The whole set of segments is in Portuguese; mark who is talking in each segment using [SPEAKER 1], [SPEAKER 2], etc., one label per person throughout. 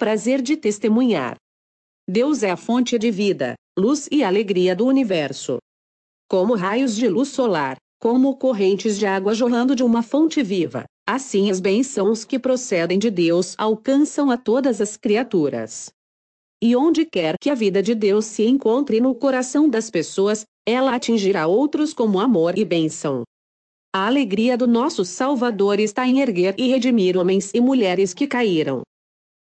[SPEAKER 1] prazer de testemunhar. Deus é a fonte de vida, luz e alegria do universo. Como raios de luz solar, como correntes de água jorrando de uma fonte viva, assim as bênçãos que procedem de Deus alcançam a todas as criaturas. E onde quer que a vida de Deus se encontre no coração das pessoas, ela atingirá outros como amor e bênção. A alegria do nosso Salvador está em erguer e redimir homens e mulheres que caíram.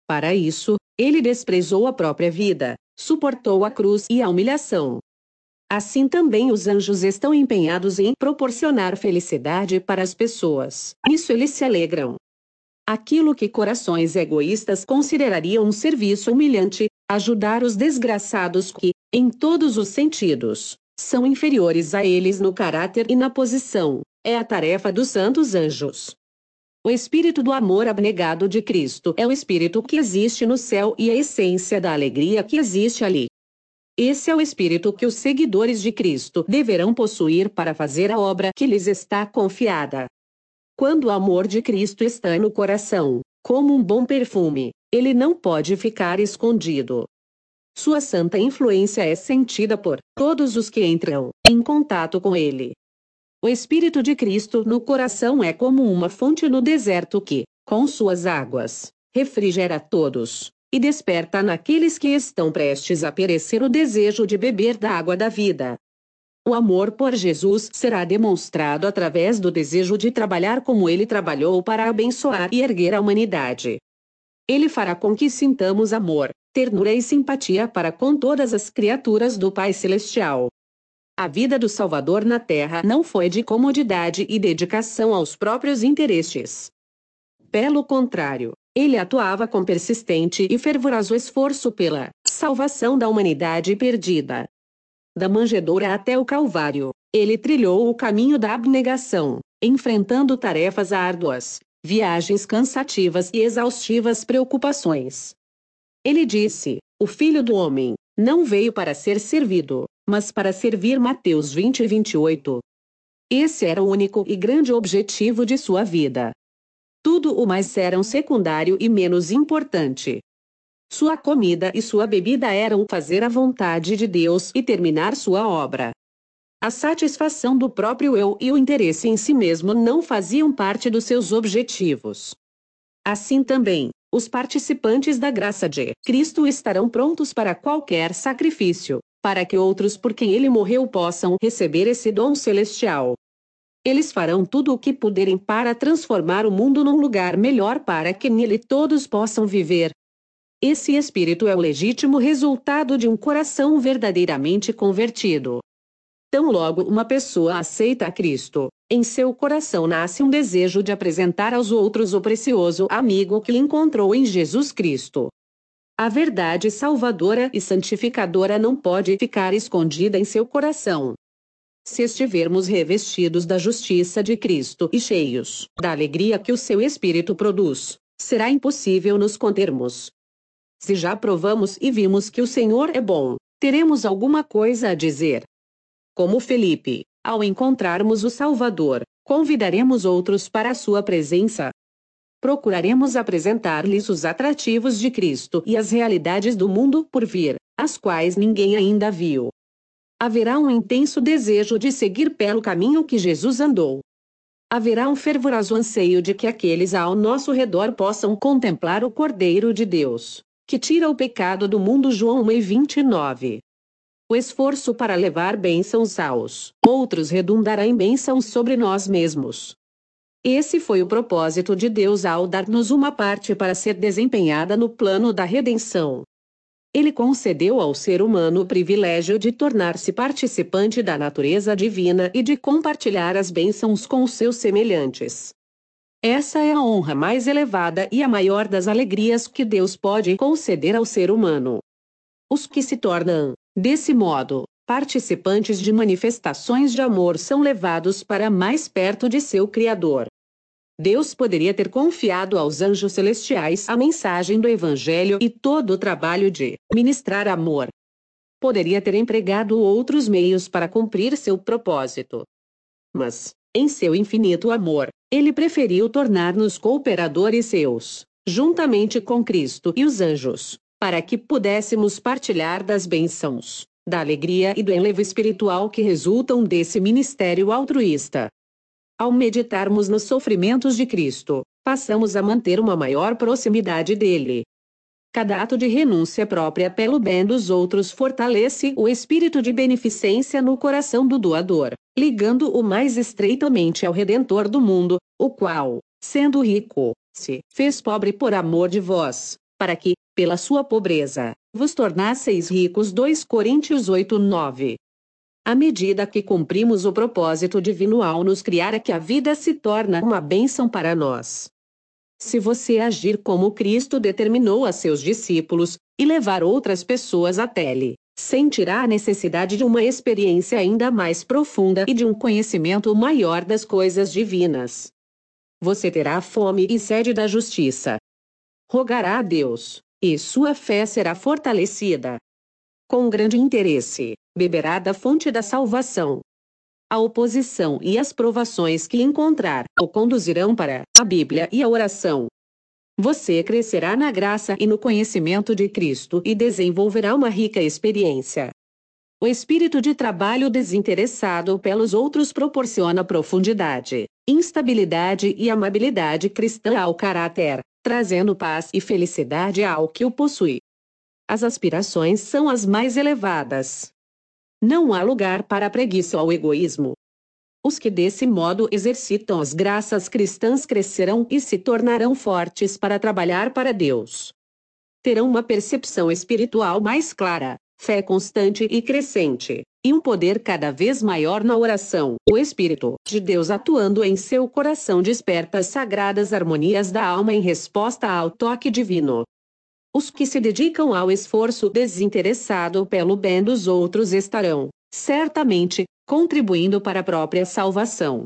[SPEAKER 1] Para isso, ele desprezou a própria vida, suportou a cruz e a humilhação. Assim também os anjos estão empenhados em proporcionar felicidade para as pessoas. Isso eles se alegram. Aquilo que corações egoístas considerariam um serviço humilhante, ajudar os desgraçados que, em todos os sentidos, são inferiores a eles no caráter e na posição, é a tarefa dos santos anjos. O espírito do amor abnegado de Cristo é o espírito que existe no céu e a essência da alegria que existe ali. Esse é o espírito que os seguidores de Cristo deverão possuir para fazer a obra que lhes está confiada. Quando o amor de Cristo está no coração, como um bom perfume, ele não pode ficar escondido. Sua santa influência é sentida por todos os que entram em contato com ele. O Espírito de Cristo no coração é como uma fonte no deserto que, com suas águas, refrigera todos, e desperta naqueles que estão prestes a perecer o desejo de beber da água da vida. O amor por Jesus será demonstrado através do desejo de trabalhar como ele trabalhou para abençoar e erguer a humanidade. Ele fará com que sintamos amor, ternura e simpatia para com todas as criaturas do Pai Celestial. A vida do Salvador na Terra não foi de comodidade e dedicação aos próprios interesses. Pelo contrário, ele atuava com persistente e fervoroso esforço pela salvação da humanidade perdida. Da manjedoura até o Calvário, ele trilhou o caminho da abnegação, enfrentando tarefas árduas, viagens cansativas e exaustivas preocupações. Ele disse: O filho do homem não veio para ser servido, mas para servir Mateus 20 e 28. Esse era o único e grande objetivo de sua vida. Tudo o mais era um secundário e menos importante. Sua comida e sua bebida eram fazer a vontade de Deus e terminar sua obra. A satisfação do próprio eu e o interesse em si mesmo não faziam parte dos seus objetivos. Assim também, os participantes da graça de Cristo estarão prontos para qualquer sacrifício, para que outros por quem ele morreu possam receber esse dom celestial. Eles farão tudo o que puderem para transformar o mundo num lugar melhor para que nele todos possam viver. Esse espírito é o legítimo resultado de um coração verdadeiramente convertido. Tão logo uma pessoa aceita a Cristo, em seu coração nasce um desejo de apresentar aos outros o precioso amigo que encontrou em Jesus Cristo. A verdade salvadora e santificadora não pode ficar escondida em seu coração. Se estivermos revestidos da justiça de Cristo e cheios da alegria que o seu Espírito produz, será impossível nos contermos. Se já provamos e vimos que o Senhor é bom, teremos alguma coisa a dizer. Como Felipe, ao encontrarmos o Salvador, convidaremos outros para a sua presença, procuraremos apresentar-lhes os atrativos de Cristo e as realidades do mundo por vir, as quais ninguém ainda viu. Haverá um intenso desejo de seguir pelo caminho que Jesus andou. Haverá um fervoroso anseio de que aqueles ao nosso redor possam contemplar o Cordeiro de Deus, que tira o pecado do mundo. João 1 29. O esforço para levar bênçãos aos outros redundará em bênçãos sobre nós mesmos. Esse foi o propósito de Deus ao dar-nos uma parte para ser desempenhada no plano da redenção. Ele concedeu ao ser humano o privilégio de tornar-se participante da natureza divina e de compartilhar as bênçãos com os seus semelhantes. Essa é a honra mais elevada e a maior das alegrias que Deus pode conceder ao ser humano. Os que se tornam, desse modo, participantes de manifestações de amor são levados para mais perto de seu Criador. Deus poderia ter confiado aos anjos celestiais a mensagem do Evangelho e todo o trabalho de ministrar amor. Poderia ter empregado outros meios para cumprir seu propósito. Mas, em seu infinito amor, ele preferiu tornar-nos cooperadores seus, juntamente com Cristo e os anjos, para que pudéssemos partilhar das bênçãos, da alegria e do enlevo espiritual que resultam desse ministério altruísta. Ao meditarmos nos sofrimentos de Cristo, passamos a manter uma maior proximidade dele. Cada ato de renúncia própria pelo bem dos outros fortalece o espírito de beneficência no coração do doador, ligando-o mais estreitamente ao Redentor do mundo, o qual, sendo rico, se fez pobre por amor de vós, para que, pela sua pobreza, vos tornasseis ricos. 2 Coríntios 8, 9. À medida que cumprimos o propósito divino ao nos criar é que a vida se torna uma bênção para nós. Se você agir como Cristo determinou a seus discípulos, e levar outras pessoas até Ele, sentirá a necessidade de uma experiência ainda mais profunda e de um conhecimento maior das coisas divinas. Você terá fome e sede da justiça. Rogará a Deus, e sua fé será fortalecida. Com grande interesse, beberá da fonte da salvação. A oposição e as provações que encontrar o conduzirão para a Bíblia e a oração. Você crescerá na graça e no conhecimento de Cristo e desenvolverá uma rica experiência. O espírito de trabalho desinteressado pelos outros proporciona profundidade, instabilidade e amabilidade cristã ao caráter, trazendo paz e felicidade ao que o possui. As aspirações são as mais elevadas. Não há lugar para a preguiça ou egoísmo. Os que desse modo exercitam as graças cristãs crescerão e se tornarão fortes para trabalhar para Deus. Terão uma percepção espiritual mais clara, fé constante e crescente, e um poder cada vez maior na oração. O Espírito de Deus atuando em seu coração desperta as sagradas harmonias da alma em resposta ao toque divino. Os que se dedicam ao esforço desinteressado pelo bem dos outros estarão, certamente, contribuindo para a própria salvação.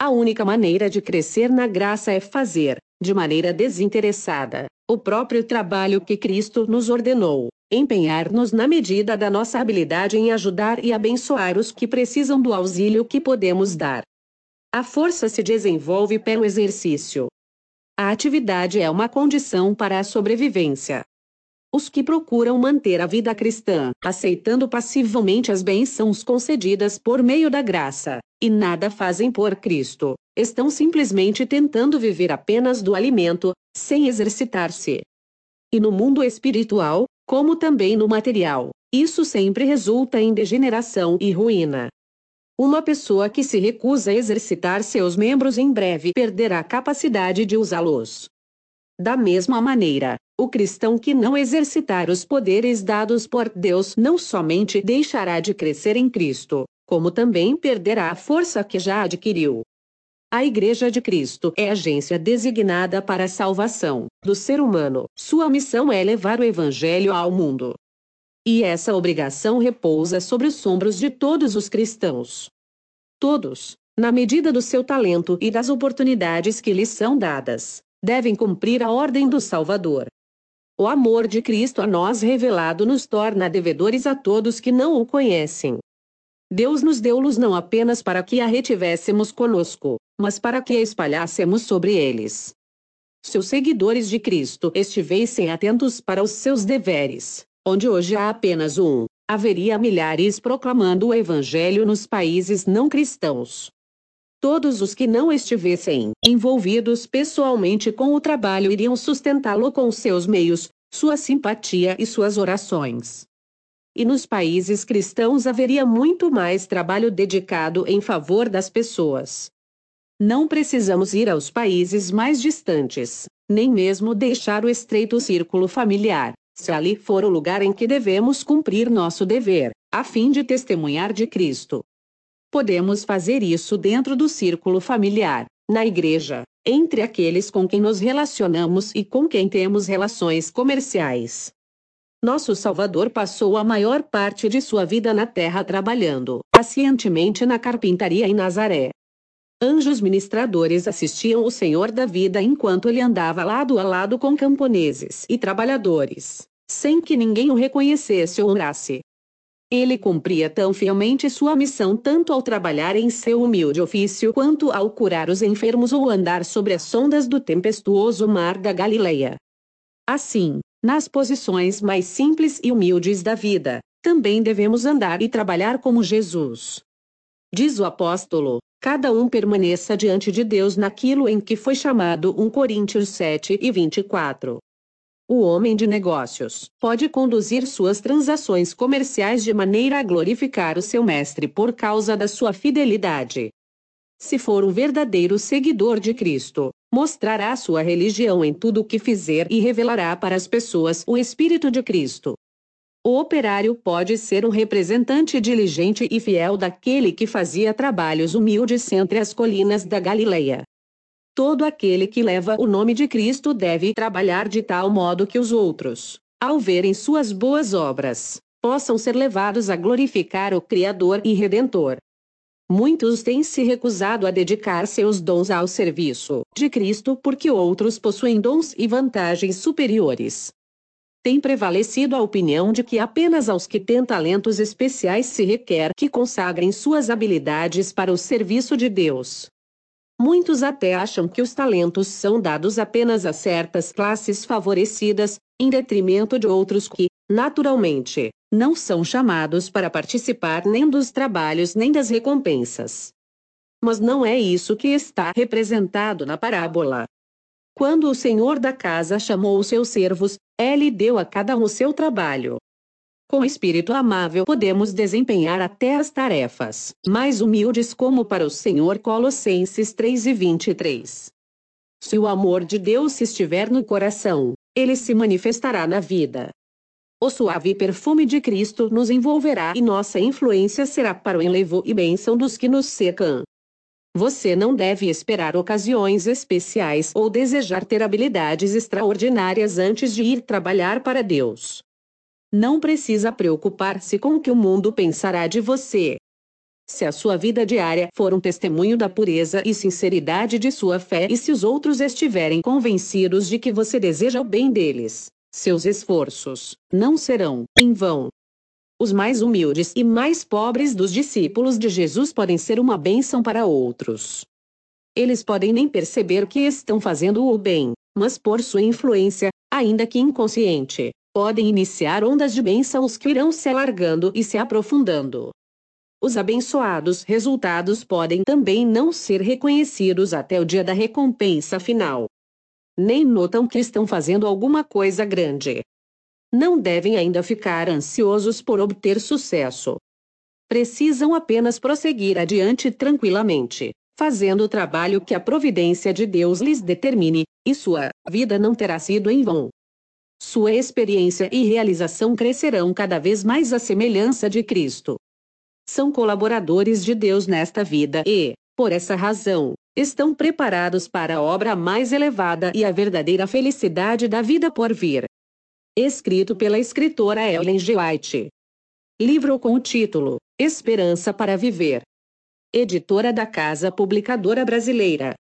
[SPEAKER 1] A única maneira de crescer na graça é fazer, de maneira desinteressada, o próprio trabalho que Cristo nos ordenou, empenhar-nos na medida da nossa habilidade em ajudar e abençoar os que precisam do auxílio que podemos dar. A força se desenvolve pelo exercício. A atividade é uma condição para a sobrevivência. Os que procuram manter a vida cristã, aceitando passivamente as bênçãos concedidas por meio da graça, e nada fazem por Cristo, estão simplesmente tentando viver apenas do alimento, sem exercitar-se. E no mundo espiritual, como também no material, isso sempre resulta em degeneração e ruína. Uma pessoa que se recusa a exercitar seus membros em breve perderá a capacidade de usá-los. Da mesma maneira, o cristão que não exercitar os poderes dados por Deus não somente deixará de crescer em Cristo, como também perderá a força que já adquiriu. A Igreja de Cristo é agência designada para a salvação do ser humano. Sua missão é levar o Evangelho ao mundo. E essa obrigação repousa sobre os ombros de todos os cristãos. Todos, na medida do seu talento e das oportunidades que lhes são dadas, devem cumprir a ordem do Salvador. O amor de Cristo a nós revelado nos torna devedores a todos que não o conhecem. Deus nos deu luz não apenas para que a retivéssemos conosco, mas para que a espalhássemos sobre eles. Se os seguidores de Cristo estivessem atentos para os seus deveres, onde hoje há apenas um, haveria milhares proclamando o Evangelho nos países não cristãos. Todos os que não estivessem envolvidos pessoalmente com o trabalho iriam sustentá-lo com seus meios, sua simpatia e suas orações. E nos países cristãos haveria muito mais trabalho dedicado em favor das pessoas. Não precisamos ir aos países mais distantes, nem mesmo deixar o estreito círculo familiar, se ali for o lugar em que devemos cumprir nosso dever, a fim de testemunhar de Cristo. Podemos fazer isso dentro do círculo familiar, na igreja, entre aqueles com quem nos relacionamos e com quem temos relações comerciais. Nosso Salvador passou a maior parte de sua vida na terra trabalhando pacientemente na carpintaria em Nazaré. Anjos ministradores assistiam o Senhor da vida enquanto ele andava lado a lado com camponeses e trabalhadores, sem que ninguém o reconhecesse ou honrasse. Ele cumpria tão fielmente sua missão tanto ao trabalhar em seu humilde ofício quanto ao curar os enfermos ou andar sobre as ondas do tempestuoso mar da Galileia. Assim, nas posições mais simples e humildes da vida, também devemos andar e trabalhar como Jesus. Diz o apóstolo: cada um permaneça diante de Deus naquilo em que foi chamado 1 Coríntios 7 e 24. O homem de negócios pode conduzir suas transações comerciais de maneira a glorificar o seu mestre por causa da sua fidelidade. Se for um verdadeiro seguidor de Cristo, mostrará sua religião em tudo o que fizer e revelará para as pessoas o Espírito de Cristo. O operário pode ser um representante diligente e fiel daquele que fazia trabalhos humildes entre as colinas da Galileia. Todo aquele que leva o nome de Cristo deve trabalhar de tal modo que os outros, ao verem suas boas obras, possam ser levados a glorificar o Criador e Redentor. Muitos têm se recusado a dedicar seus dons ao serviço de Cristo porque outros possuem dons e vantagens superiores. Tem prevalecido a opinião de que apenas aos que têm talentos especiais se requer que consagrem suas habilidades para o serviço de Deus. Muitos até acham que os talentos são dados apenas a certas classes favorecidas, em detrimento de outros que, naturalmente, não são chamados para participar nem dos trabalhos nem das recompensas. Mas não é isso que está representado na parábola. Quando o senhor da casa chamou os seus servos, ele deu a cada um o seu trabalho. Com espírito amável podemos desempenhar até as tarefas mais humildes como para o Senhor Colossenses 3 e 23. Se o amor de Deus estiver no coração, ele se manifestará na vida. O suave perfume de Cristo nos envolverá e nossa influência será para o enlevo e bênção dos que nos cercam. Você não deve esperar ocasiões especiais ou desejar ter habilidades extraordinárias antes de ir trabalhar para Deus. Não precisa preocupar-se com o que o mundo pensará de você. Se a sua vida diária for um testemunho da pureza e sinceridade de sua fé e se os outros estiverem convencidos de que você deseja o bem deles, seus esforços não serão em vão. Os mais humildes e mais pobres dos discípulos de Jesus podem ser uma bênção para outros. Eles podem nem perceber que estão fazendo o bem, mas por sua influência, ainda que inconsciente, podem iniciar ondas de bênçãos que irão se alargando e se aprofundando. Os abençoados resultados podem também não ser reconhecidos até o dia da recompensa final. Nem notam que estão fazendo alguma coisa grande. Não devem ainda ficar ansiosos por obter sucesso. Precisam apenas prosseguir adiante tranquilamente, fazendo o trabalho que a providência de Deus lhes determine, e sua vida não terá sido em vão. Sua experiência e realização crescerão cada vez mais à semelhança de Cristo. São colaboradores de Deus nesta vida e, por essa razão, estão preparados para a obra mais elevada e a verdadeira felicidade da vida por vir. Escrito pela escritora Ellen G. White. Livro com o título Esperança para Viver. Editora da Casa Publicadora Brasileira.